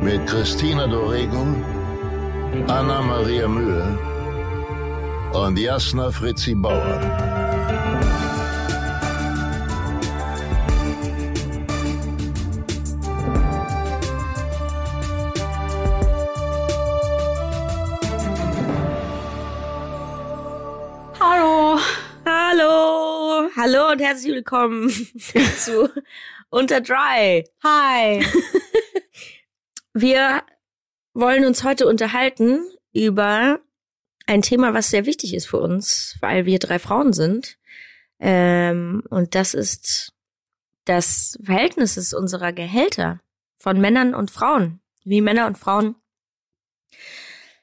mit Christina Dorego, Anna Maria Mühe und Jasna Fritzi Bauer. Hallo. Hallo. Hallo und herzlich willkommen zu Unter Dry. Hi. Wir wollen uns heute unterhalten über ein Thema, was sehr wichtig ist für uns, weil wir drei Frauen sind. Ähm, und das ist das Verhältnis unserer Gehälter von Männern und Frauen. Wie Männer und Frauen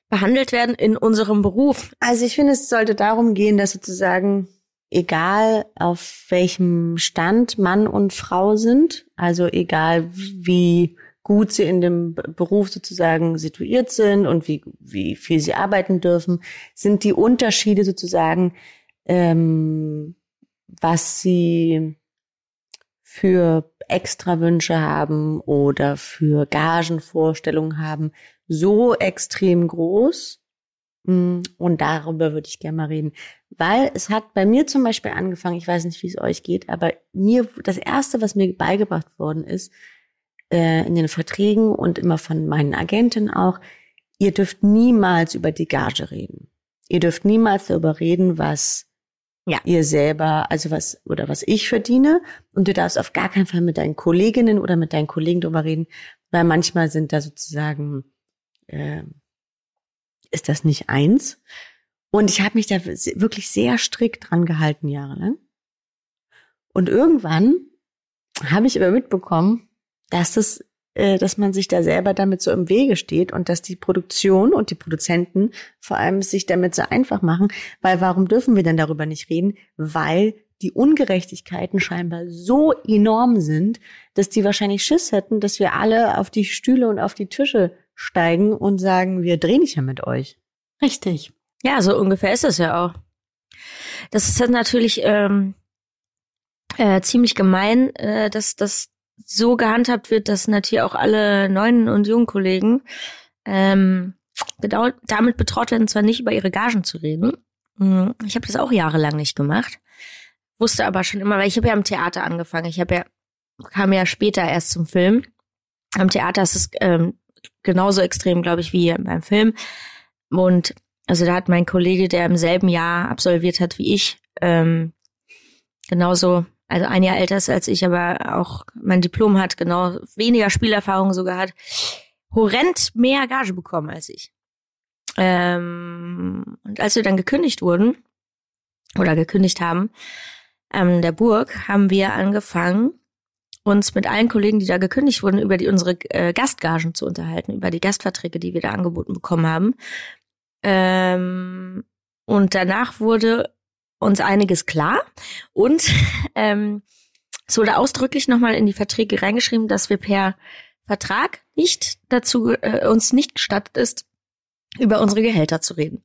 behandelt werden in unserem Beruf. Also ich finde, es sollte darum gehen, dass sozusagen egal auf welchem Stand Mann und Frau sind, also egal wie gut sie in dem Beruf sozusagen situiert sind und wie, wie viel sie arbeiten dürfen, sind die Unterschiede sozusagen, ähm, was sie für Extrawünsche haben oder für Gagenvorstellungen haben, so extrem groß. Mm, und darüber würde ich gerne mal reden. Weil es hat bei mir zum Beispiel angefangen, ich weiß nicht, wie es euch geht, aber mir, das erste, was mir beigebracht worden ist, äh, in den Verträgen und immer von meinen Agenten auch, ihr dürft niemals über die Gage reden. Ihr dürft niemals darüber reden, was ja. ihr selber, also was, oder was ich verdiene. Und du darfst auf gar keinen Fall mit deinen Kolleginnen oder mit deinen Kollegen darüber reden, weil manchmal sind da sozusagen, äh, ist das nicht eins. Und ich habe mich da wirklich sehr strikt dran gehalten, jahrelang. Und irgendwann habe ich aber mitbekommen, dass das, äh, dass man sich da selber damit so im Wege steht und dass die Produktion und die Produzenten vor allem sich damit so einfach machen, weil warum dürfen wir denn darüber nicht reden? Weil die Ungerechtigkeiten scheinbar so enorm sind, dass die wahrscheinlich Schiss hätten, dass wir alle auf die Stühle und auf die Tische steigen und sagen, wir drehen nicht mehr mit euch. Richtig. Ja, so ungefähr ist es ja auch. Das ist natürlich ähm, äh, ziemlich gemein, äh, dass, dass so gehandhabt wird, dass natürlich auch alle neuen und jungen Kollegen ähm, genau damit betraut werden, zwar nicht über ihre Gagen zu reden. Mhm. Ich habe das auch jahrelang nicht gemacht, wusste aber schon immer, weil ich habe ja am Theater angefangen. Ich habe ja kam ja später erst zum Film. Am Theater ist es ähm, genauso extrem, glaube ich, wie beim Film. Und also da hat mein Kollege, der im selben Jahr absolviert hat wie ich, ähm, genauso also ein Jahr älter ist als ich, aber auch mein Diplom hat, genau weniger Spielerfahrung sogar hat, horrend mehr Gage bekommen als ich. Ähm, und als wir dann gekündigt wurden oder gekündigt haben, ähm, der Burg, haben wir angefangen, uns mit allen Kollegen, die da gekündigt wurden, über die unsere äh, Gastgagen zu unterhalten, über die Gastverträge, die wir da angeboten bekommen haben. Ähm, und danach wurde uns einiges klar. Und ähm, es wurde ausdrücklich nochmal in die Verträge reingeschrieben, dass wir per Vertrag nicht dazu äh, uns nicht gestattet ist, über unsere Gehälter zu reden.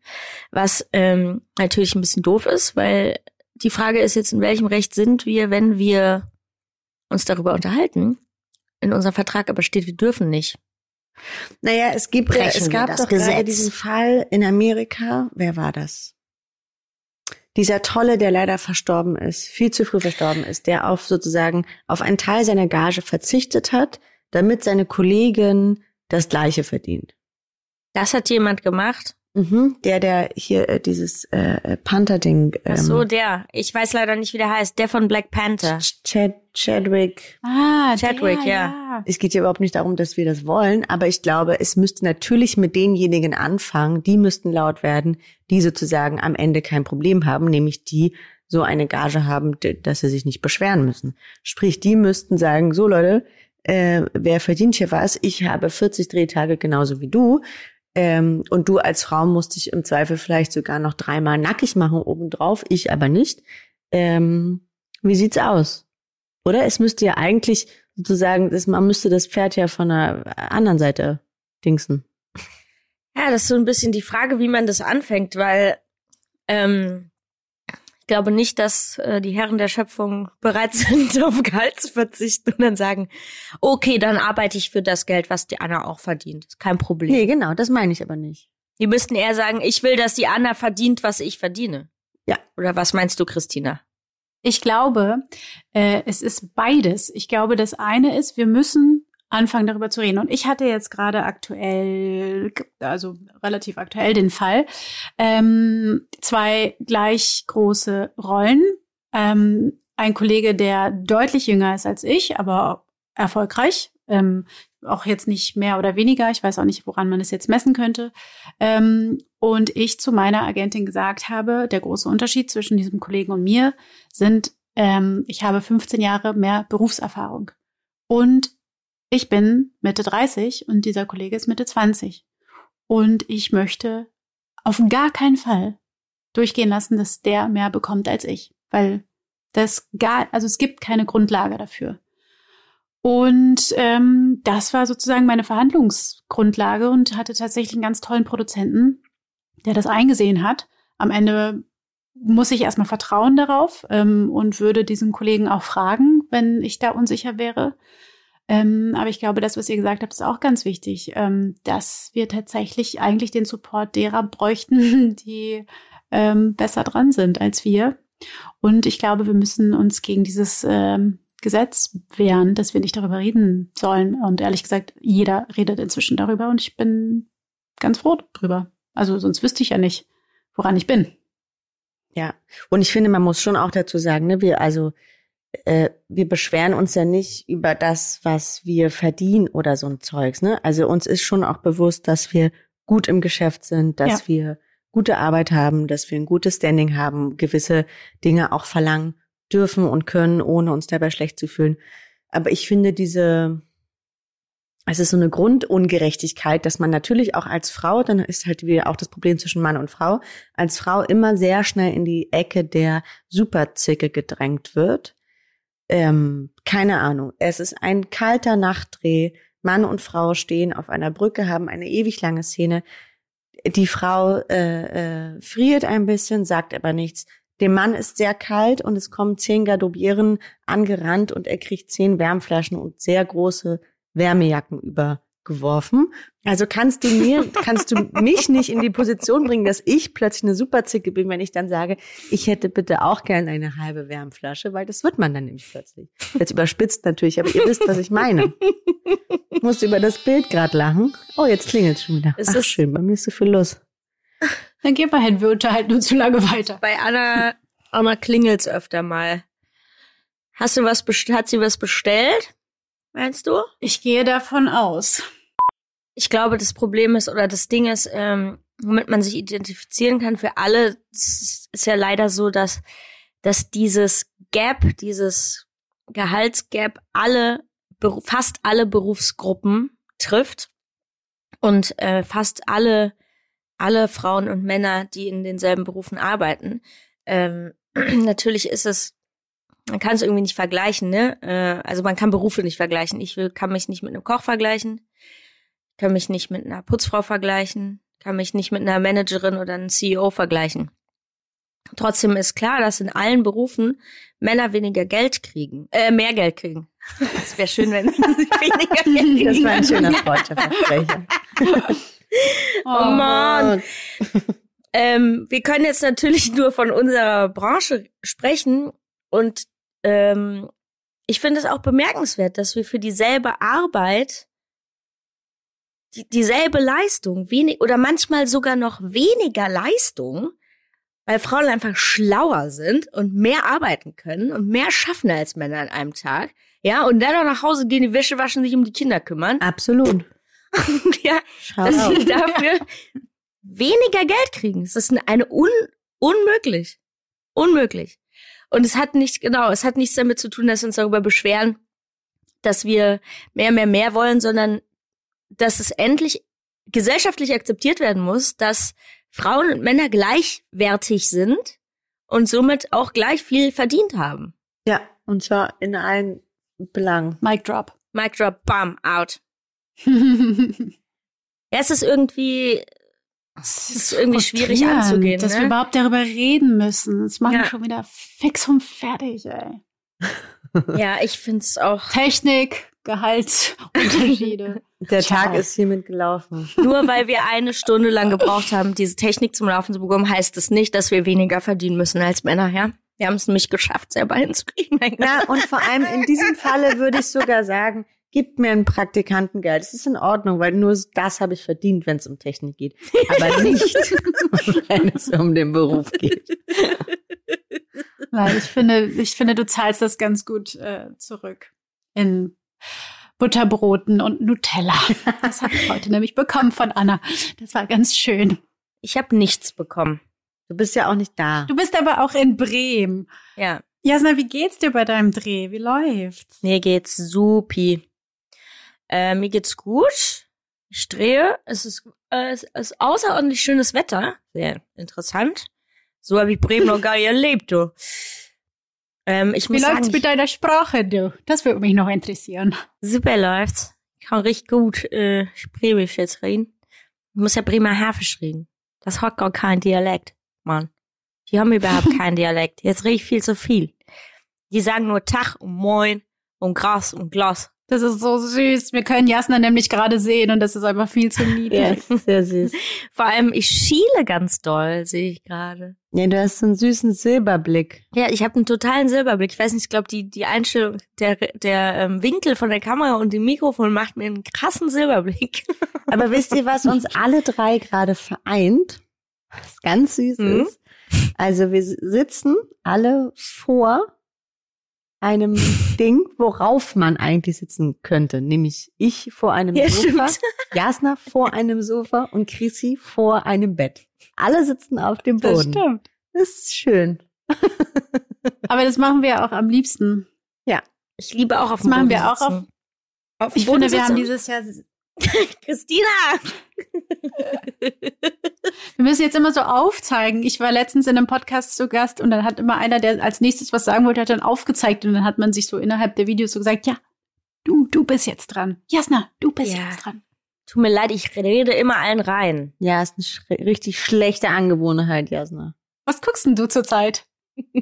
Was ähm, natürlich ein bisschen doof ist, weil die Frage ist jetzt, in welchem Recht sind wir, wenn wir uns darüber unterhalten? In unserem Vertrag aber steht, wir dürfen nicht. Naja, es gibt, Brechen es gab doch Gesetz. gerade diesen Fall in Amerika. Wer war das? Dieser Tolle, der leider verstorben ist, viel zu früh verstorben ist, der auf sozusagen auf einen Teil seiner Gage verzichtet hat, damit seine Kollegin das Gleiche verdient. Das hat jemand gemacht? Mhm, der, der hier äh, dieses äh, Panther-Ding. Ähm, Ach so, der. Ich weiß leider nicht, wie der heißt. Der von Black Panther. Chad, Chadwick. Ah, Chadwick, der, ja. ja. Es geht ja überhaupt nicht darum, dass wir das wollen, aber ich glaube, es müsste natürlich mit denjenigen anfangen, die müssten laut werden, die sozusagen am Ende kein Problem haben, nämlich die so eine Gage haben, dass sie sich nicht beschweren müssen. Sprich, die müssten sagen, so Leute, äh, wer verdient hier was? Ich habe 40 Drehtage genauso wie du. Ähm, und du als Frau musst dich im Zweifel vielleicht sogar noch dreimal nackig machen obendrauf, ich aber nicht. Ähm, wie sieht's aus? Oder es müsste ja eigentlich sozusagen, das, man müsste das Pferd ja von der anderen Seite dingsen. Ja, das ist so ein bisschen die Frage, wie man das anfängt, weil ähm, ich glaube nicht, dass äh, die Herren der Schöpfung bereit sind, auf Gehalt zu verzichten und dann sagen, okay, dann arbeite ich für das Geld, was die Anna auch verdient. Ist kein Problem. Nee, genau, das meine ich aber nicht. Die müssten eher sagen, ich will, dass die Anna verdient, was ich verdiene. Ja. Oder was meinst du, Christina? Ich glaube, äh, es ist beides. Ich glaube, das eine ist, wir müssen anfangen darüber zu reden. Und ich hatte jetzt gerade aktuell, also relativ aktuell den Fall, ähm, zwei gleich große Rollen. Ähm, ein Kollege, der deutlich jünger ist als ich, aber erfolgreich, ähm, auch jetzt nicht mehr oder weniger. Ich weiß auch nicht, woran man es jetzt messen könnte. Ähm, und ich zu meiner Agentin gesagt habe, der große Unterschied zwischen diesem Kollegen und mir sind, ähm, ich habe 15 Jahre mehr Berufserfahrung. Und ich bin Mitte 30 und dieser Kollege ist Mitte 20. Und ich möchte auf gar keinen Fall durchgehen lassen, dass der mehr bekommt als ich. Weil das gar, also es gibt keine Grundlage dafür. Und ähm, das war sozusagen meine Verhandlungsgrundlage und hatte tatsächlich einen ganz tollen Produzenten, der das eingesehen hat. Am Ende muss ich erstmal vertrauen darauf ähm, und würde diesen Kollegen auch fragen, wenn ich da unsicher wäre. Ähm, aber ich glaube, das, was ihr gesagt habt, ist auch ganz wichtig, ähm, dass wir tatsächlich eigentlich den Support derer bräuchten, die ähm, besser dran sind als wir. Und ich glaube, wir müssen uns gegen dieses ähm, Gesetz wehren, dass wir nicht darüber reden sollen. Und ehrlich gesagt, jeder redet inzwischen darüber und ich bin ganz froh drüber. Also sonst wüsste ich ja nicht, woran ich bin. Ja, und ich finde, man muss schon auch dazu sagen, ne, wir also äh, wir beschweren uns ja nicht über das, was wir verdienen oder so ein Zeugs. Ne? Also uns ist schon auch bewusst, dass wir gut im Geschäft sind, dass ja. wir gute Arbeit haben, dass wir ein gutes Standing haben, gewisse Dinge auch verlangen dürfen und können, ohne uns dabei schlecht zu fühlen. Aber ich finde diese, es ist so eine Grundungerechtigkeit, dass man natürlich auch als Frau, dann ist halt wieder auch das Problem zwischen Mann und Frau, als Frau immer sehr schnell in die Ecke der Superzicke gedrängt wird. Ähm, keine Ahnung. Es ist ein kalter Nachtdreh. Mann und Frau stehen auf einer Brücke, haben eine ewig lange Szene. Die Frau äh, äh, friert ein bisschen, sagt aber nichts. Dem Mann ist sehr kalt und es kommen zehn Gardobieren angerannt und er kriegt zehn Wärmflaschen und sehr große Wärmejacken übergeworfen. Also kannst du mir, kannst du mich nicht in die Position bringen, dass ich plötzlich eine Superzicke bin, wenn ich dann sage, ich hätte bitte auch gerne eine halbe Wärmflasche, weil das wird man dann nämlich plötzlich. Jetzt überspitzt natürlich, aber ihr wisst, was ich meine. Ich musste über das Bild gerade lachen. Oh, jetzt klingelt schon wieder. Ist Ach, schön, bei mir ist so viel los. Dann geh mal hin, wir unterhalten uns zu lange weiter. Bei Anna, Anna klingelt's öfter mal. Hast du was, hat sie was bestellt? Meinst du? Ich gehe davon aus. Ich glaube, das Problem ist oder das Ding ist, ähm, womit man sich identifizieren kann für alle, ist ja leider so, dass, dass dieses Gap, dieses Gehaltsgap alle, fast alle Berufsgruppen trifft und äh, fast alle alle Frauen und Männer, die in denselben Berufen arbeiten. Ähm, natürlich ist es, man kann es irgendwie nicht vergleichen, ne? Äh, also man kann Berufe nicht vergleichen. Ich will, kann mich nicht mit einem Koch vergleichen, kann mich nicht mit einer Putzfrau vergleichen, kann mich nicht mit einer Managerin oder einem CEO vergleichen. Trotzdem ist klar, dass in allen Berufen Männer weniger Geld kriegen, äh, mehr Geld kriegen. Es wäre schön, wenn sie weniger Geld kriegen. Das war ein schöner Freundschaftsversprecher. Oh, oh Mann. ähm, wir können jetzt natürlich nur von unserer Branche sprechen und ähm, ich finde es auch bemerkenswert, dass wir für dieselbe Arbeit die, dieselbe Leistung, wenig oder manchmal sogar noch weniger Leistung, weil Frauen einfach schlauer sind und mehr arbeiten können und mehr schaffen als Männer an einem Tag. Ja, und dann noch nach Hause gehen, die Wäsche waschen, sich um die Kinder kümmern. Absolut. ja, Schau dass auf. sie dafür weniger Geld kriegen. Es ist eine un unmöglich. Unmöglich. Und es hat nicht, genau, es hat nichts damit zu tun, dass wir uns darüber beschweren, dass wir mehr, mehr, mehr wollen, sondern dass es endlich gesellschaftlich akzeptiert werden muss, dass Frauen und Männer gleichwertig sind und somit auch gleich viel verdient haben. Ja, und zwar in allen Belangen. Mic drop. Mic drop, bam, out. Ja, es ist irgendwie, es ist irgendwie schwierig anzugehen. Dass ne? wir überhaupt darüber reden müssen. Das macht Ja. mich schon wieder fix und fertig, ey. Ja, ich find's auch. Technik, Gehaltsunterschiede. Der Ciao. Tag ist hiermit gelaufen. Nur weil wir eine Stunde lang gebraucht haben, diese Technik zum Laufen zu bekommen, heißt es nicht, dass wir weniger verdienen müssen als Männer, ja? Wir haben es nämlich geschafft, selber hinzukriegen. Na, und vor allem in diesem Falle würde ich sogar sagen, gib mir ein Praktikantengeld. Das ist in Ordnung, weil nur das habe ich verdient, wenn es um Technik geht. Aber nicht, wenn es um den Beruf geht. Weil ich finde, ich finde, du zahlst das ganz gut äh, zurück. In Butterbroten und Nutella. Das habe ich heute nämlich bekommen von Anna. Das war ganz schön. Ich habe nichts bekommen. Du bist ja auch nicht da. Du bist aber auch in Bremen. Ja, Jasna, wie geht's dir bei deinem Dreh? Wie läuft's? mir geht's supi. Äh, mir geht's gut. Ich drehe. Es ist, äh, es ist außerordentlich schönes Wetter. Sehr interessant. So habe ich Bremen noch gar nicht erlebt, du. Ähm, ich Wie läuft's sagen, mit deiner Sprache, du? Das würde mich noch interessieren. Super läuft's. Ich kann richtig gut äh, Bremisch jetzt reden. Ich muss ja Bremerhavisch reden. Das hat gar kein Dialekt, Mann. Die haben überhaupt keinen Dialekt. Jetzt rede ich viel zu viel. Die sagen nur Tag und Moin und Gras und Glas. Das ist so süß. Wir können Jasna nämlich gerade sehen und das ist einfach viel zu Ja, niedlich. ist sehr süß. Vor allem, ich schiele ganz doll, sehe ich gerade. Ja, du hast so einen süßen Silberblick. Ja, ich habe einen totalen Silberblick. Ich weiß nicht, ich glaube, die, die Einstellung, der, der ähm, Winkel von der Kamera und dem Mikrofon macht mir einen krassen Silberblick. Aber wisst ihr, was uns alle drei gerade vereint? Was ganz süß Mhm. ist. Also wir sitzen alle vor einem Ding, worauf man eigentlich sitzen könnte. Nämlich ich vor einem Ja, Sofa, stimmt. Jasna vor einem Sofa und Chrissy vor einem Bett. Alle sitzen auf dem Das Boden. stimmt. Das ist schön. Aber das machen wir auch am liebsten. Ich liebe auch auf Das dem machen Boden wir auch sitzen. auf Ich dem Boden finde, wir haben sitzen. dieses Jahr Christina! Wir müssen jetzt immer so aufzeigen. Ich war letztens in einem Podcast zu Gast und dann hat immer einer, der als nächstes was sagen wollte, hat dann aufgezeigt und dann hat man sich so innerhalb der Videos so gesagt, ja, du, du bist jetzt dran. Jasna, du bist Ja. jetzt dran. Tut mir leid, ich rede immer allen rein. Ja, ist eine sch- richtig schlechte Angewohnheit, Jasna. Was guckst denn du zurzeit?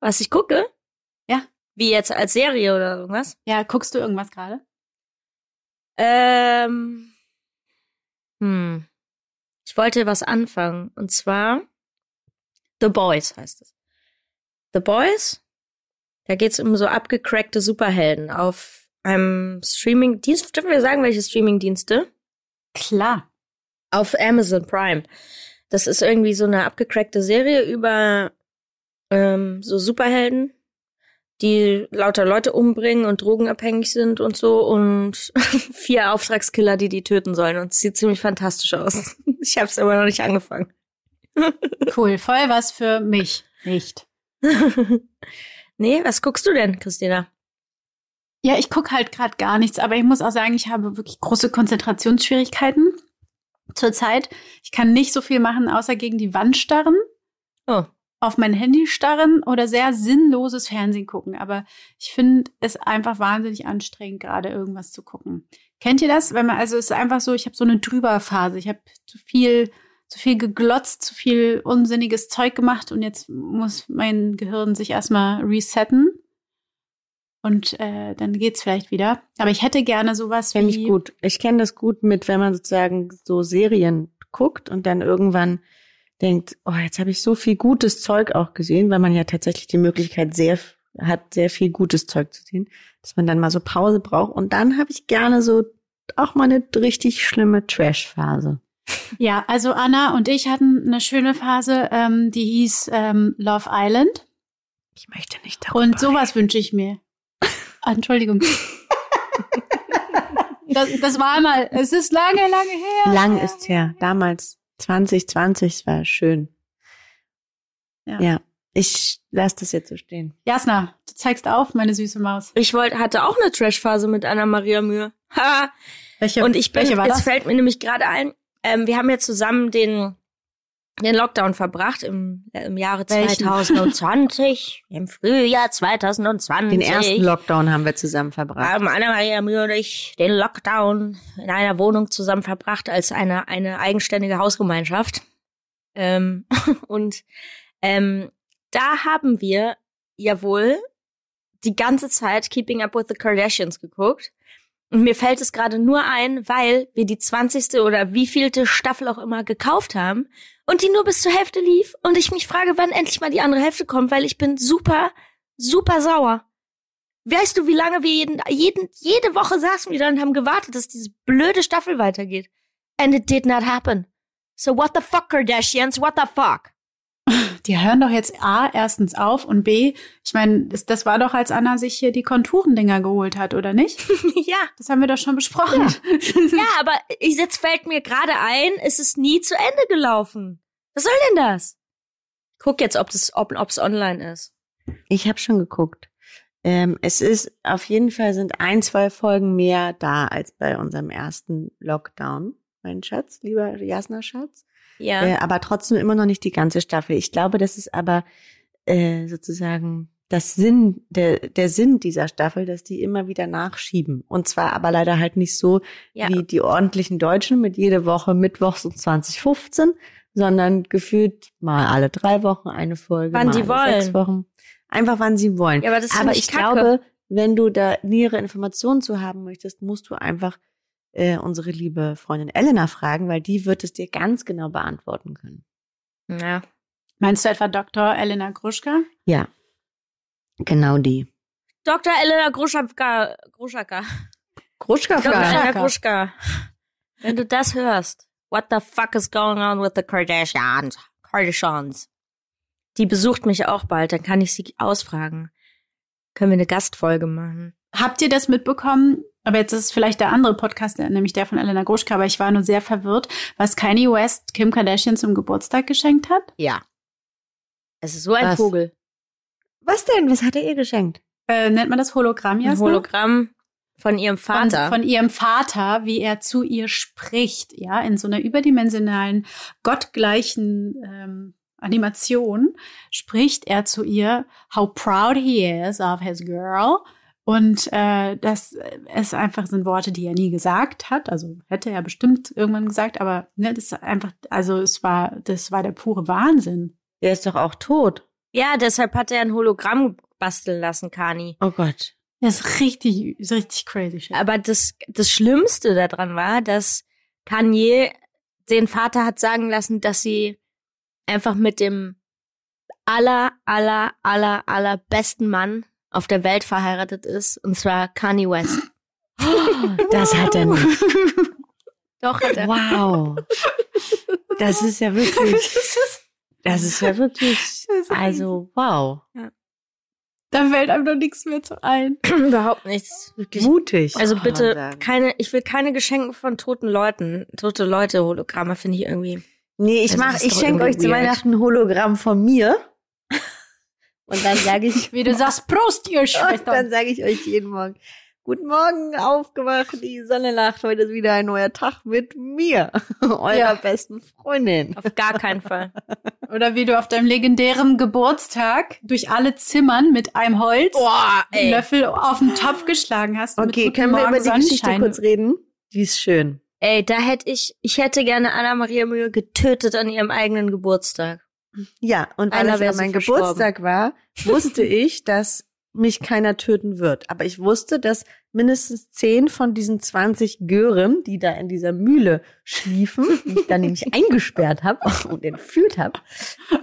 Was ich gucke? Ja. Wie jetzt als Serie oder irgendwas? Ja, guckst du irgendwas gerade? Ähm. Hm. Ich wollte was anfangen. Und zwar The Boys heißt es. The Boys? Da geht's um so abgecrackte Superhelden auf einem Streaming-Dienst. Dürfen wir sagen, welche Streaming-Dienste? Klar. Auf Amazon Prime. Das ist irgendwie so eine abgecrackte Serie über ähm, so Superhelden, die lauter Leute umbringen und drogenabhängig sind und so und vier Auftragskiller, die die töten sollen. Und es sieht ziemlich fantastisch aus. Ich habe es aber noch nicht angefangen. Cool. Voll was für mich. Nicht. nee, was guckst du denn, Christina? Ja, ich gucke halt gerade gar nichts, aber ich muss auch sagen, ich habe wirklich große Konzentrationsschwierigkeiten zurzeit. Ich kann nicht so viel machen, außer gegen die Wand starren, Oh, auf mein Handy starren oder sehr sinnloses Fernsehen gucken. Aber ich finde es einfach wahnsinnig anstrengend, gerade irgendwas zu gucken. Kennt ihr das? Wenn man, also es ist einfach so, ich habe so eine Drüberphase. Ich habe zu viel, zu viel geglotzt, zu viel unsinniges Zeug gemacht und jetzt muss mein Gehirn sich erstmal resetten. Und äh, dann geht's vielleicht wieder. Aber ich hätte gerne sowas Kenn wie. ich gut. Ich kenne das gut mit, wenn man sozusagen so Serien guckt und dann irgendwann denkt, oh, jetzt habe ich so viel gutes Zeug auch gesehen, weil man ja tatsächlich die Möglichkeit sehr hat, sehr viel gutes Zeug zu sehen, dass man dann mal so Pause braucht. Und dann habe ich gerne so auch mal eine richtig schlimme Trash-Phase. Ja, also Anna und ich hatten eine schöne Phase, ähm, die hieß ähm, Love Island. Ich möchte nicht darüber Und sowas wünsche ich mir. Ah, Entschuldigung. das, das war mal, es ist lange, lange her. Lang ist her. Damals 2020, es war schön. Ja. ja. Ich lasse das jetzt so stehen. Jasna, du zeigst auf, meine süße Maus. Ich wollte, hatte auch eine Trash-Phase mit Anna Maria Mühe. Ha! Welche, Und ich bin, welche war jetzt das? fällt mir nämlich gerade ein, ähm, wir haben ja zusammen den, den Lockdown verbracht im, äh, im Jahre Welchen? 2020, im Frühjahr 2020. Den ersten Lockdown haben wir zusammen verbracht. haben Anna-Maria Mühe und ich den Lockdown in einer Wohnung zusammen verbracht als eine, eine eigenständige Hausgemeinschaft. Ähm, und ähm, da haben wir ja wohl die ganze Zeit Keeping Up with the Kardashians geguckt. Und mir fällt es gerade nur ein, weil wir die 20. oder wievielte Staffel auch immer gekauft haben und die nur bis zur Hälfte lief und ich mich frage, wann endlich mal die andere Hälfte kommt, weil ich bin super, super sauer. Weißt du, wie lange wir jeden, jeden, jede Woche saßen wir da und haben gewartet, dass diese blöde Staffel weitergeht? And it did not happen. So what the fuck, Kardashians? What the fuck? Die hören doch jetzt A, erstens auf und B, ich meine, das, das war doch, als Anna sich hier die Konturendinger geholt hat, oder nicht? ja. Das haben wir doch schon besprochen. Ja, aber ich, jetzt fällt mir gerade ein, es ist nie zu Ende gelaufen. Was soll denn das? Guck jetzt, ob das, ob, ob's online ist. Ich habe schon geguckt. Ähm, es ist auf jeden Fall sind ein, zwei Folgen mehr da als bei unserem ersten Lockdown, mein Schatz, lieber Jasna Schatz. Ja. Äh, aber trotzdem immer noch nicht die ganze Staffel. Ich glaube, das ist aber äh, sozusagen das Sinn, der, der Sinn dieser Staffel, dass die immer wieder nachschieben. Und zwar aber leider halt nicht so Ja. wie die ordentlichen Deutschen mit jede Woche Mittwochs um 2015, sondern gefühlt mal alle drei Wochen eine Folge. Wann mal die alle Sechs wollen. Wochen. Einfach wann sie wollen. Ja, aber das aber ich ich glaube, wenn du da nähere Informationen zu haben möchtest, musst du einfach äh, unsere liebe Freundin Elena fragen, weil die wird es dir ganz genau beantworten können. Ja. Meinst du etwa Dr. Elena Gruschka? Ja, genau die. Dr. Elena Gruschaka. Gruschaka. Gruschka Dr. Gruschka. Elena Gruschka. Wenn du das hörst, what the fuck is going on with the Kardashians? Kardashians. Die besucht mich auch bald, dann kann ich sie ausfragen. Können wir eine Gastfolge machen? Habt ihr das mitbekommen? Aber jetzt ist es vielleicht der andere Podcast, nämlich der von Elena Gruschka, aber ich war nur sehr verwirrt, was Kanye West Kim Kardashian zum Geburtstag geschenkt hat. Ja. Es ist so ein Was? Vogel. Was denn? Was hat er ihr geschenkt? Äh, nennt man das Hologramm, Jasna? Hologramm von ihrem Von, Vater. von ihrem Vater, wie er zu ihr spricht, ja, in so einer überdimensionalen, gottgleichen ähm, Animation spricht er zu ihr, how proud he is of his girl. Und äh, das ist einfach sind Worte, die er nie gesagt hat. Also hätte er bestimmt irgendwann gesagt, aber ne, das ist einfach, also es war, das war der pure Wahnsinn. Der ist doch auch tot. ja, deshalb hat er ein Hologramm basteln lassen, Kani. Oh Gott. Das ist richtig, ist richtig crazy shit. Aber das, das Schlimmste daran war, dass Kanye den Vater hat sagen lassen, dass sie einfach mit dem aller, aller, aller, aller besten Mann auf der Welt verheiratet ist. Und zwar Kanye West. Das hat er nicht. Doch, hat er. Wow. Das ist ja wirklich, das ist ja wirklich, also wow. da fällt einem doch nichts mehr zu ein. Überhaupt nichts. Wirklich. Mutig. Also bitte keine, ich will keine Geschenke von toten Leuten. Tote Leute, Hologramme finde ich irgendwie. Nee, ich Also mach, ich schenke euch zu. Weihnachten ein Hologramm von mir. Und dann sage ich, Wie du sagst, Prost, ihr und Schwester. dann sage ich euch jeden Morgen, guten Morgen, aufgewacht, die Sonne lacht, heute ist wieder ein neuer Tag mit mir, eurer Ja. besten Freundin. Auf gar keinen Fall. Oder wie du auf deinem legendären Geburtstag durch alle Zimmern mit einem Holz Boah, einen Löffel auf den Topf geschlagen hast. Okay, können wir Morgen über die Geschichte Sonnenschein. kurz reden? Die ist schön. Ey, da hätte ich, ich hätte gerne Anna-Maria Mühe getötet an ihrem eigenen Geburtstag. Ja, und weil Einer es mein. Geburtstag war, wusste ich, dass mich keiner töten wird. Aber ich wusste, dass mindestens zehn von diesen 20 Gören, die da in dieser Mühle schliefen, die ich da nämlich eingesperrt habe und entführt habe,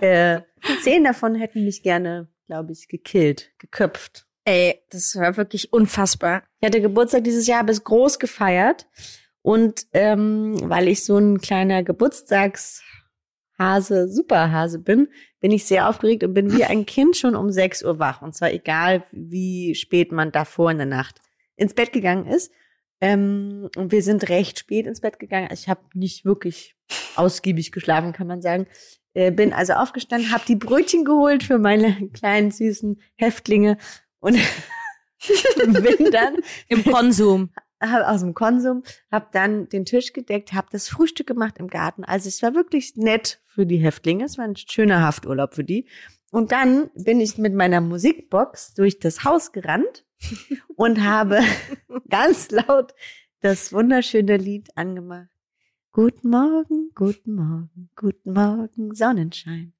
äh, zehn davon hätten mich gerne, glaube ich, gekillt, geköpft. Ey, das war wirklich unfassbar. Ich hatte Geburtstag dieses Jahr, habe es groß gefeiert. Und ähm, weil ich so ein kleiner Geburtstagshase, Superhase bin, bin ich sehr aufgeregt und bin wie ein Kind schon um 6 Uhr wach. Und zwar egal, wie spät man davor in der Nacht ins Bett gegangen ist. Ähm, und wir sind recht spät ins Bett gegangen. Ich habe nicht wirklich ausgiebig geschlafen, kann man sagen. Äh, bin also aufgestanden, habe die Brötchen geholt für meine kleinen süßen Häftlinge und bin dann Im Konsum. Aus dem Konsum, habe dann den Tisch gedeckt, habe das Frühstück gemacht im Garten. Also es war wirklich nett für die Häftlinge. Es war ein schöner Hafturlaub für die. Und dann bin ich mit meiner Musikbox durch das Haus gerannt und habe ganz laut das wunderschöne Lied angemacht. Guten Morgen, guten Morgen, guten Morgen, Sonnenschein.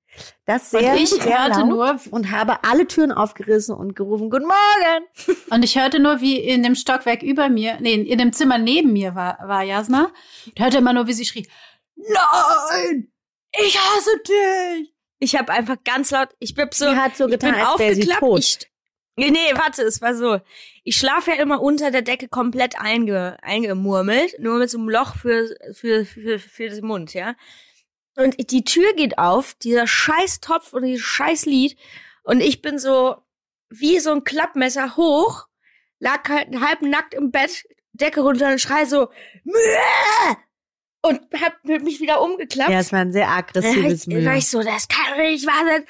Das sehr, und ich sehr hörte laut nur, und habe alle Türen aufgerissen und gerufen, Guten Morgen. und ich hörte nur, wie in dem Stockwerk über mir, nee, in dem Zimmer neben mir war, war Jasna. Ich hörte immer nur, wie sie schrie, nein, ich hasse dich. Ich habe einfach ganz laut, ich bin so, Sie hat so ich getan, bin als aufgeklappt. tot. Ich, nee, nee, warte, es war so. Ich schlafe ja immer unter der Decke komplett einge, eingemurmelt, nur mit so einem Loch für, für, für, für den Mund, ja. Und die Tür geht auf, dieser scheiß Topf und dieses scheiß Lied. Und ich bin so wie so ein Klappmesser hoch, lag halt halb nackt im Bett, Decke runter und schrei so, Müh! und hab mich wieder umgeklappt. Ja, es war ein sehr aggressives Dann war Mühe. ich so, das kann doch nicht wahr sein.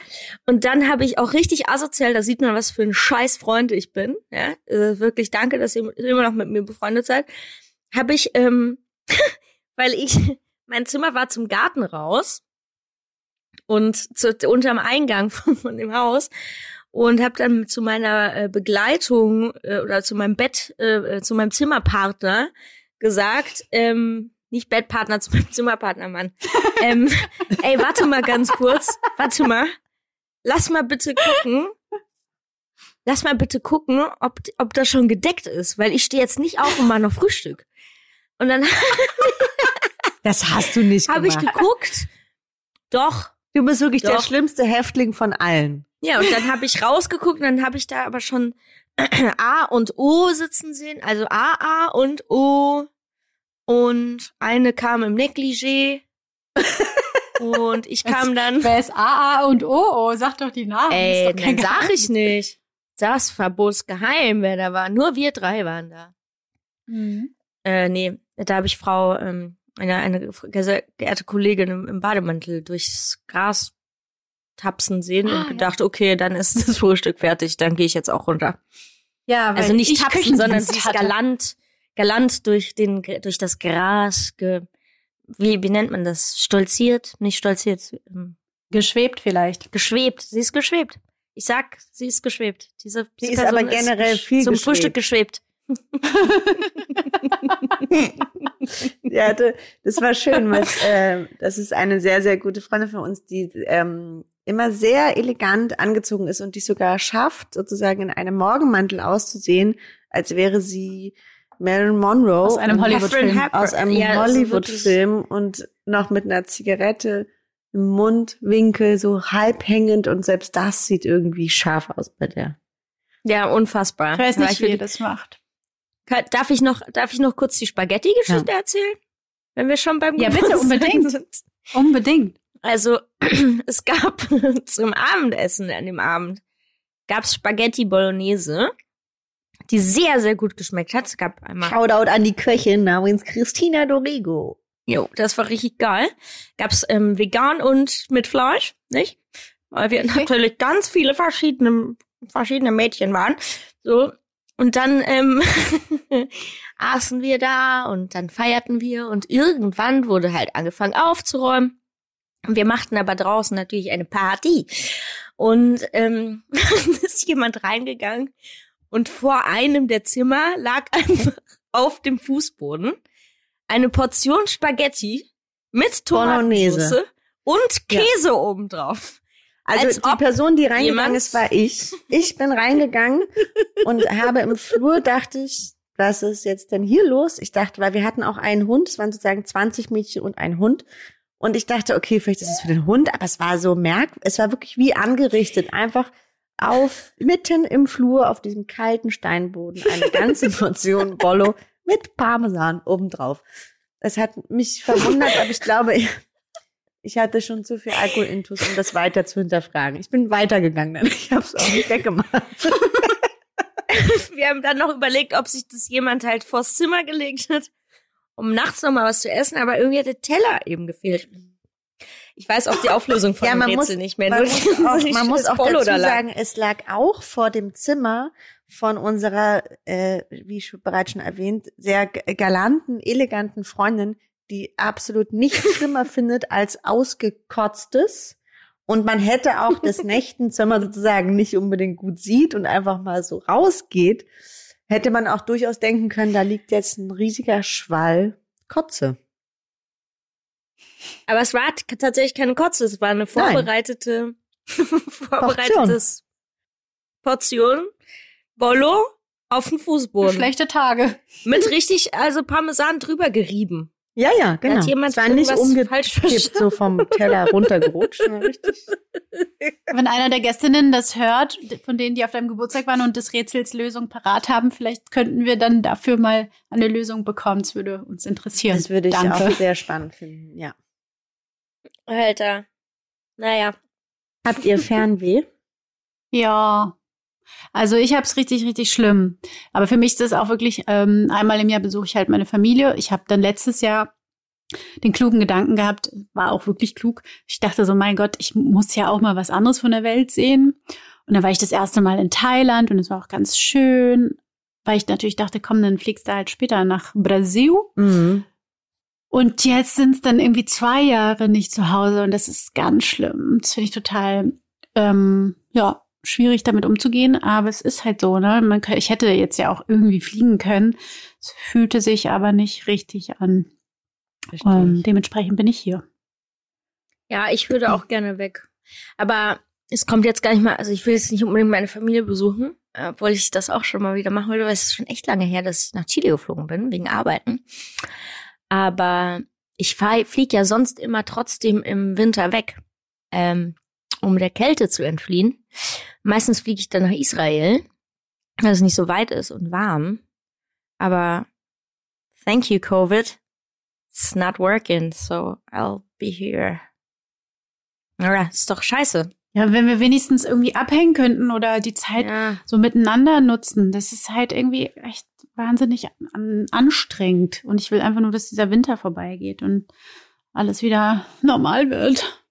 Und dann habe ich auch richtig asozial, da sieht man, was für ein scheiß Freund ich bin. Ja, äh, wirklich danke, dass ihr immer noch mit mir befreundet seid. Habe ich, ähm, weil ich, mein Zimmer war zum Garten raus und zu, unterm Eingang von, von dem Haus und habe dann zu meiner äh, Begleitung äh, oder zu meinem Bett, äh, zu meinem Zimmerpartner gesagt, ähm, nicht Bettpartner, zu meinem Zimmerpartner, Mann. ähm, ey, warte mal ganz kurz, warte mal. Lass mal bitte gucken. Lass mal bitte gucken, ob, ob das schon gedeckt ist, weil ich stehe jetzt nicht auf und mache noch Frühstück. Und dann Das hast du nicht habe ich gemacht. geguckt. Doch, Du bist wirklich der Doch. schlimmste Häftling von allen. Ja, und dann habe ich rausgeguckt und dann habe ich da aber schon A und O sitzen sehen, also A, A und O. Und eine kam im Negligé. und ich kam dann. Wer ist AA und OO? Sag doch die Namen. Ey, dann sag ich nicht. Das Verbots geheim, wer da war. Nur wir drei waren da. Mhm. Äh, nee, da habe ich Frau, ähm, eine, eine sehr geehrte Kollegin im, im Bademantel durchs Gras tapsen sehen Ah, und ja. gedacht, okay, dann ist das Frühstück fertig, dann gehe ich jetzt auch runter. Ja, weil Also nicht ich tapsen, sondern sie ist galant, galant durch den, durch das Gras, ge, wie, wie nennt man das? Stolziert? Nicht stolziert, ähm, Geschwebt vielleicht. geschwebt. Sie ist geschwebt. Ich sag, sie ist geschwebt. Diese, Sie diese ist Person aber generell gesch- viel zum geschwebt. Frühstück geschwebt. Ja, da- das war schön. Weil, äh, das ist eine sehr, sehr gute Freundin von uns, die ähm, immer sehr elegant angezogen ist und die sogar schafft, sozusagen in einem Morgenmantel auszusehen, als wäre sie Marilyn Monroe. Aus einem Hollywood-Film. Aus einem Ja, Hollywood-Film und noch mit einer Zigarette im Mundwinkel, so halb hängend und selbst das sieht irgendwie scharf aus bei der. Ja, unfassbar. Ich weiß nicht, wie ihr das macht. Darf ich noch, darf ich noch kurz die Spaghetti-Geschichte erzählen? Wenn wir schon beim Ja, bitte, unbedingt. sind. Unbedingt. Also, es gab zum Abendessen an dem Abend gab's Spaghetti Bolognese, die sehr, sehr gut geschmeckt hat. Es gab einmal, Shoutout an die Köchin namens Christina Dorigo. jo, das war richtig geil. Gab's ähm, vegan und mit Fleisch, nicht? Weil wir natürlich ganz viele verschiedene, verschiedene Mädchen waren. So. Und dann ähm, aßen wir da und dann feierten wir und irgendwann wurde halt angefangen aufzuräumen. Und wir machten aber draußen natürlich eine Party. Und ähm, ist jemand reingegangen und vor einem der Zimmer lag einfach auf dem Fußboden eine Portion Spaghetti mit. Tomatensauce und Käse obendrauf. Also Als die Person, die reingegangen ist, war ich. Ich bin reingegangen und habe im Flur dachte ich, was ist jetzt denn hier los? Ich dachte, weil wir hatten auch einen Hund, es waren sozusagen 20 Mädchen und ein Hund. Und ich dachte, okay, vielleicht ist es für den Hund, aber es war so merk, es war wirklich wie angerichtet, einfach auf, mitten im Flur auf diesem kalten Steinboden eine ganze Portion Bollo mit Parmesan obendrauf. Es hat mich verwundert, aber ich glaube, ich, hatte schon zu viel Alkoholintus, um das weiter zu hinterfragen. Ich bin weitergegangen, denn ich habe es auch nicht weggemacht. wir haben dann noch überlegt, ob sich das jemand halt vors Zimmer gelegt hat, um nachts noch mal was zu essen, aber irgendwie hat der Teller eben gefehlt. Ich weiß auch die Auflösung von Ja, dem man Rätsel muss- nicht mehr. Man muss auch, man muss auch dazu sagen, es lag auch vor dem Zimmer von unserer, äh, wie bereits schon erwähnt, sehr galanten, eleganten Freundin, die absolut nichts schlimmer findet als ausgekotztes. Und man hätte auch das Nächtenzimmer sozusagen nicht unbedingt gut sieht und einfach mal so rausgeht, hätte man auch durchaus denken können, da liegt jetzt ein riesiger Schwall Kotze. Aber es war tatsächlich keine Kotze, es war eine vorbereitete, vorbereitetes Portion Bollo auf dem Fußboden. Schlechte Tage. Mit richtig, also Parmesan drüber gerieben. Ja, ja, genau. hat jemand es war nicht umgekippt, so vom Teller runtergerutscht. Wenn einer der Gästinnen das hört, von denen, die auf deinem Geburtstag waren und des Rätsels Lösung parat haben, vielleicht könnten wir dann dafür mal eine Lösung bekommen. Das würde uns interessieren. Das würde ich Danke. auch sehr spannend finden, ja. Alter. Naja. Habt ihr Fernweh? Ja. Also ich habe es richtig, richtig schlimm. Aber für mich ist das auch wirklich, ähm, einmal im Jahr besuche ich halt meine Familie. Ich habe dann letztes Jahr den klugen Gedanken gehabt, war auch wirklich klug. Ich dachte so, mein Gott, ich muss ja auch mal was anderes von der Welt sehen. Und dann war ich das erste Mal in Thailand und es war auch ganz schön, weil ich natürlich dachte, komm, dann fliegst du halt später nach Brasil. Mhm. Und jetzt sind es dann irgendwie zwei Jahre nicht zu Hause und das ist ganz schlimm. Das finde ich total, ähm, ja, schwierig damit umzugehen, aber es ist halt so, ne? Man, ich hätte jetzt ja auch irgendwie fliegen können. Es fühlte sich aber nicht richtig an. Ähm, dementsprechend bin ich hier. Ja, ich würde auch gerne weg. Aber es kommt jetzt gar nicht mal, also ich will jetzt nicht unbedingt meine Familie besuchen, obwohl ich das auch schon mal wieder machen wollte, weil es ist schon echt lange her, dass ich nach Chile geflogen bin, wegen Arbeiten. Aber ich fliege ja sonst immer trotzdem im Winter weg, ähm, um der Kälte zu entfliehen. Meistens fliege ich dann nach Israel, weil es nicht so weit ist und warm. Aber thank you, Covid. It's not working, so I'll be here. Ja, ist doch scheiße. Ja, wenn wir wenigstens irgendwie abhängen könnten oder die Zeit Ja. so miteinander nutzen, das ist halt irgendwie echt wahnsinnig an, anstrengend. Und ich will einfach nur, dass dieser Winter vorbeigeht und alles wieder normal wird.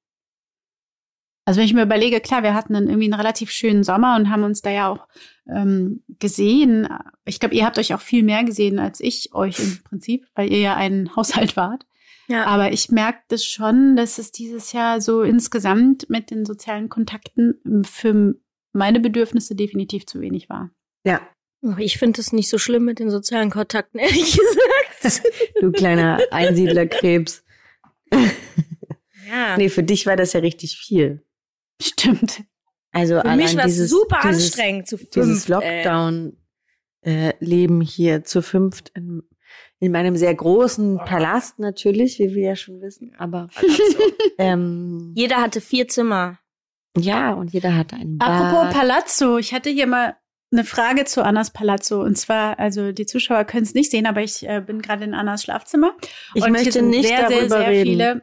Also wenn ich mir überlege, klar, wir hatten dann irgendwie einen relativ schönen Sommer und haben uns da ja auch ähm, gesehen. Ich glaube, ihr habt euch auch viel mehr gesehen als ich euch im Prinzip, weil ihr ja ein Haushalt wart. Ja. Aber ich merke das schon, dass es dieses Jahr so insgesamt mit den sozialen Kontakten für meine Bedürfnisse definitiv zu wenig war. Ja, Oh, Ich finde es nicht so schlimm mit den sozialen Kontakten, ehrlich gesagt. du kleiner Einsiedlerkrebs. Ja. Nee, für dich war das ja richtig viel. Stimmt. Also Für mich war es super dieses, anstrengend zu fünft. Dieses. Lockdown-Leben hier zu fünft in, in meinem sehr großen Palast natürlich, wie wir ja schon wissen. Aber ähm, Jeder hatte vier Zimmer. ja, und jeder hatte einen Bad. Apropos Palazzo, ich hatte hier mal eine Frage zu Annas Palazzo. Und zwar, also die Zuschauer können es nicht sehen, aber ich äh, bin gerade in Annas Schlafzimmer. ich und hier möchte sind nicht sehr, darüber sehr, sehr reden. viele.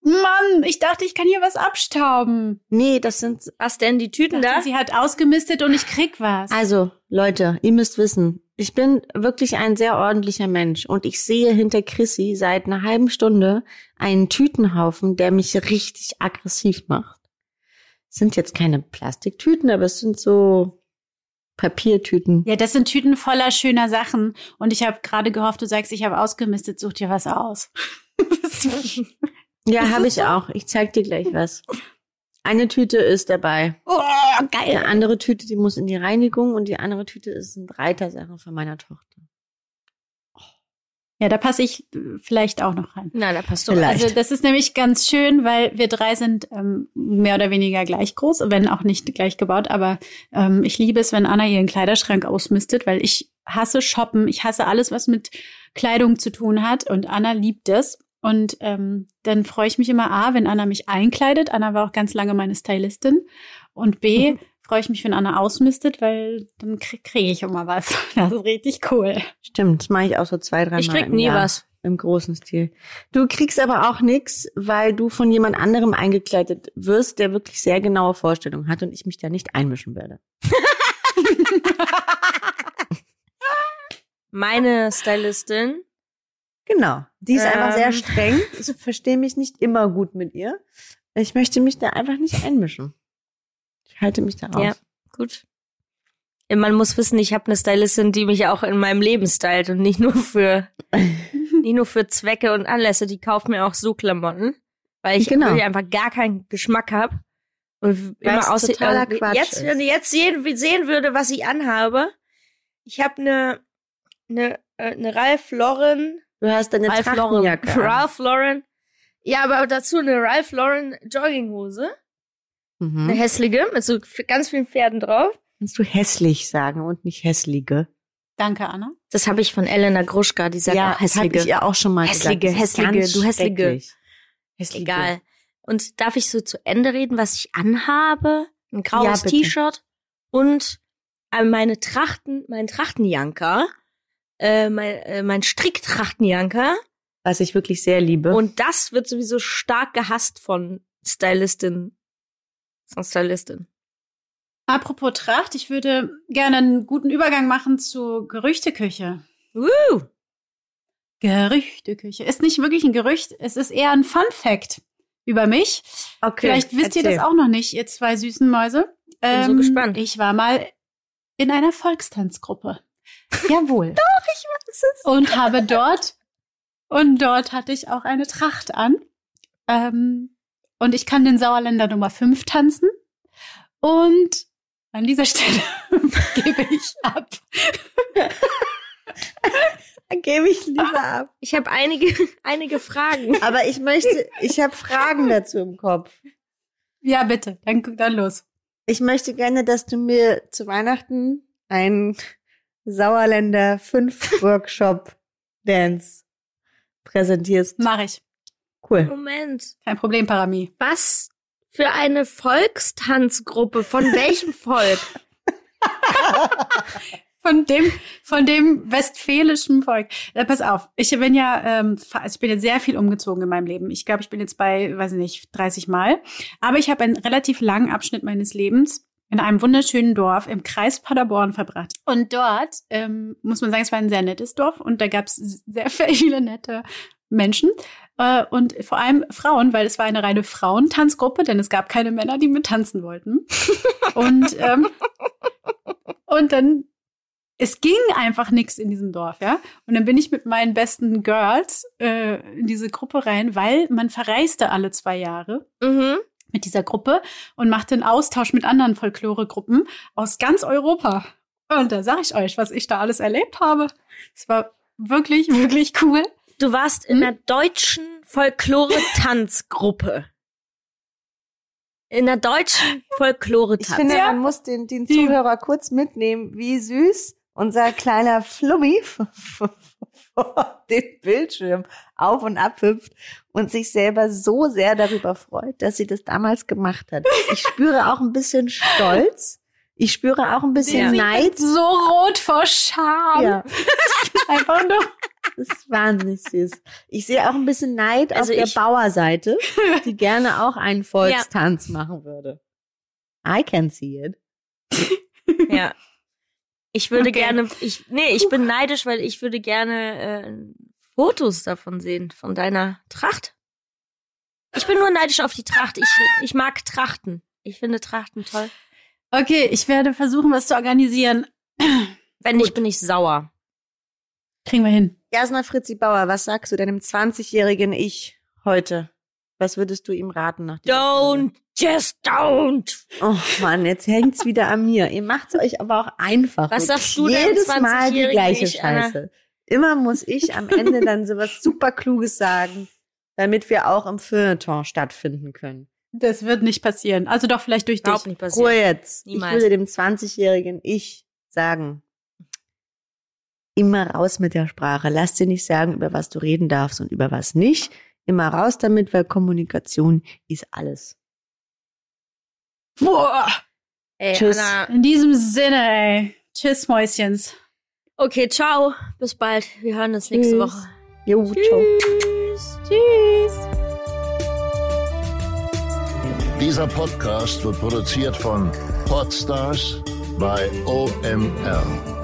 Mann, ich dachte, ich kann hier was abstauben. Nee, das sind Was denn, die Tüten da? Sie hat ausgemistet und ich krieg was. Also, Leute, ihr müsst wissen, ich bin wirklich ein sehr ordentlicher Mensch und ich sehe hinter Chrissy seit einer halben Stunde einen Tütenhaufen, der mich richtig aggressiv macht. Es sind jetzt keine Plastiktüten, aber es sind so Papiertüten. Ja, das sind Tüten voller schöner Sachen. Und ich habe gerade gehofft, du sagst, ich habe ausgemistet, such dir was aus. Ja, habe ich so? auch. Ich zeig dir gleich was. Eine Tüte ist dabei. oh, Eine geil. andere Tüte, die muss in die Reinigung und die andere Tüte ist ein Reitersachen von meiner Tochter. Ja, da passe ich äh, vielleicht auch noch rein. Na, da passt doch. Vielleicht. Also das ist nämlich ganz schön, weil wir drei sind ähm, mehr oder weniger gleich groß, wenn auch nicht gleich gebaut. Aber ähm, ich liebe es, wenn Anna ihren Kleiderschrank ausmistet, weil ich hasse Shoppen. Ich hasse alles, was mit Kleidung zu tun hat. Und Anna liebt es. Und ähm, dann freue ich mich immer, A, wenn Anna mich einkleidet. Anna war auch ganz lange meine Stylistin. Und B, freue ich mich, wenn Anna ausmistet, weil dann kriege krieg ich immer was. Das ist richtig cool. Stimmt, das mache ich auch so zwei, drei Ich Mal krieg im nie Jahr. was. Im großen Stil. Du kriegst aber auch nix, weil du von jemand anderem eingekleidet wirst, der wirklich sehr genaue Vorstellungen hat und ich mich da nicht einmischen werde. Meine Stylistin Genau. Die ist einfach sehr Ähm. streng. Ich verstehe mich nicht immer gut mit ihr. Ich möchte mich da einfach nicht einmischen. Ich halte mich da raus. Ja, gut. Man muss wissen, ich habe eine Stylistin, die mich auch in meinem Leben stylt und nicht nur für nicht nur für Zwecke und Anlässe. Die kauft mir auch so Klamotten, weil ich Genau. einfach gar keinen Geschmack habe und immer aussieht. Quatsch jetzt, wenn du jetzt sehen, sehen würde, was ich anhabe, ich habe eine eine äh, eine Ralph Lauren Du hast deine Ralph Lauren Trachtenjacke. an. Ralph Lauren ja, aber dazu eine Ralph Lauren Jogginghose, eine Mhm. hässliche mit so ganz vielen Pferden drauf. Kannst du hässlich sagen und nicht hässliche? Danke, Anna. Das habe ich von Elena Gruschka, die sagt auch das habe hässliche. ich ihr auch schon mal Hässliche, gesagt. Hässliche, ganz du hässliche. Hässliche. Egal. Und darf ich so zu Ende reden, was ich anhabe? Ein graues Ja. T-Shirt und äh, meine Trachten, mein Trachtenjanker, äh, mein, äh, mein Stricktrachtenjanker. Was ich wirklich sehr liebe. Und das wird sowieso stark gehasst von Stylistin. Von Stylistin. Apropos Tracht, ich würde gerne einen guten Übergang machen zu Gerüchteküche. Woo! Gerüchteküche. Ist nicht wirklich ein Gerücht, es ist eher ein Fun Fact über mich. okay, Vielleicht wisst ihr erzähl. das auch noch nicht, ihr zwei süßen Mäuse. Ähm, Bin so gespannt. Ich war mal in einer Volkstanzgruppe. Jawohl. Doch, ich weiß es. Und habe dort, und dort hatte ich auch eine Tracht an. Ähm, und ich kann den Sauerländer Nummer 5 tanzen. Und an dieser Stelle gebe ich ab. Dann gebe ich lieber ab. Ich habe einige, einige Fragen. Aber ich möchte, ich habe Fragen dazu im Kopf. Ja, bitte, dann, dann los. Ich möchte gerne, dass du mir zu Weihnachten einen Sauerländer 5 Workshop Dance präsentierst. Mach ich. Cool. Moment. Kein Problem, Parami. Was für eine Volkstanzgruppe? Von welchem Volk? Von dem, von dem westfälischen Volk. Äh, pass auf, ich bin ja, ähm, ich bin jetzt sehr viel umgezogen in meinem Leben. Ich glaube, ich bin jetzt bei, weiß ich nicht, 30 Mal. Aber ich habe einen relativ langen Abschnitt meines Lebens in einem wunderschönen Dorf im Kreis Paderborn verbracht. Und dort, ähm, muss man sagen, es war ein sehr nettes Dorf und da gab es sehr viele nette Menschen äh, und vor allem Frauen, weil es war eine reine Frauentanzgruppe, denn es gab keine Männer, die mit tanzen wollten. und ähm, und dann es ging einfach nichts in diesem Dorf, ja. Und dann bin ich mit meinen besten Girls äh, in diese Gruppe rein, weil man verreiste alle zwei Jahre Mhm. Mit dieser Gruppe und machte einen Austausch mit anderen Folkloregruppen aus ganz Europa. Und da sage ich euch, was ich da alles erlebt habe. Es war wirklich, wirklich cool. Du warst in Hm? einer deutschen Folklore-Tanzgruppe. In der deutschen Ich Folklore-Tanz. finde, Ja. man muss den, den Zuhörer kurz mitnehmen, wie süß unser kleiner Flummi vor den Bildschirm auf und ab hüpft und sich selber so sehr darüber freut, dass sie das damals gemacht hat. Ich spüre auch ein bisschen Stolz. Ich spüre auch ein bisschen Ja. Neid. So rot vor Scham. Ja, Einfach nur. das ist wahnsinnig süß. Ich sehe auch ein bisschen Neid Also auf der Bauerseite, die gerne auch einen Volkstanz machen würde. I can see it. Ja. Ich würde Okay. gerne, ich, nee, ich bin neidisch, weil ich würde gerne äh, Fotos davon sehen, von deiner Tracht. Ich bin nur neidisch auf die Tracht. Ich, ich mag Trachten. Ich finde Trachten toll. Okay, ich werde versuchen, was zu organisieren. Wenn nicht, bin ich sauer. Kriegen wir hin. Jasna Fritzi Bauer, was sagst du deinem 20-jährigen Ich heute? Was würdest du ihm raten nach Don't, just don't. Oh Mann, jetzt hängt's wieder an mir. Ihr macht's euch aber auch einfach. Was sagst du deinem Jedes Mal die 20-jährigen gleiche Ich, Anna? Scheiße. Immer muss ich am Ende dann sowas super Kluges sagen, damit wir auch im Feuilleton stattfinden können. Das wird nicht passieren. Also doch vielleicht durch Überhaupt dich. nicht Ruhe passiert. jetzt. Niemals. Ich würde dem 20-jährigen Ich sagen, immer raus mit der Sprache. Lass dir nicht sagen, über was du reden darfst und über was nicht. Immer raus damit, weil Kommunikation ist alles. Boah. Ey, Tschüss. Anna. In diesem Sinne, ey. Tschüss, Mäuschens. Okay, ciao. Bis bald. Wir hören uns nächste Tschüss. Woche. Jo, ciao. Tschüss. Tschüss. Dieser Podcast wird produziert von Podstars bei OMR.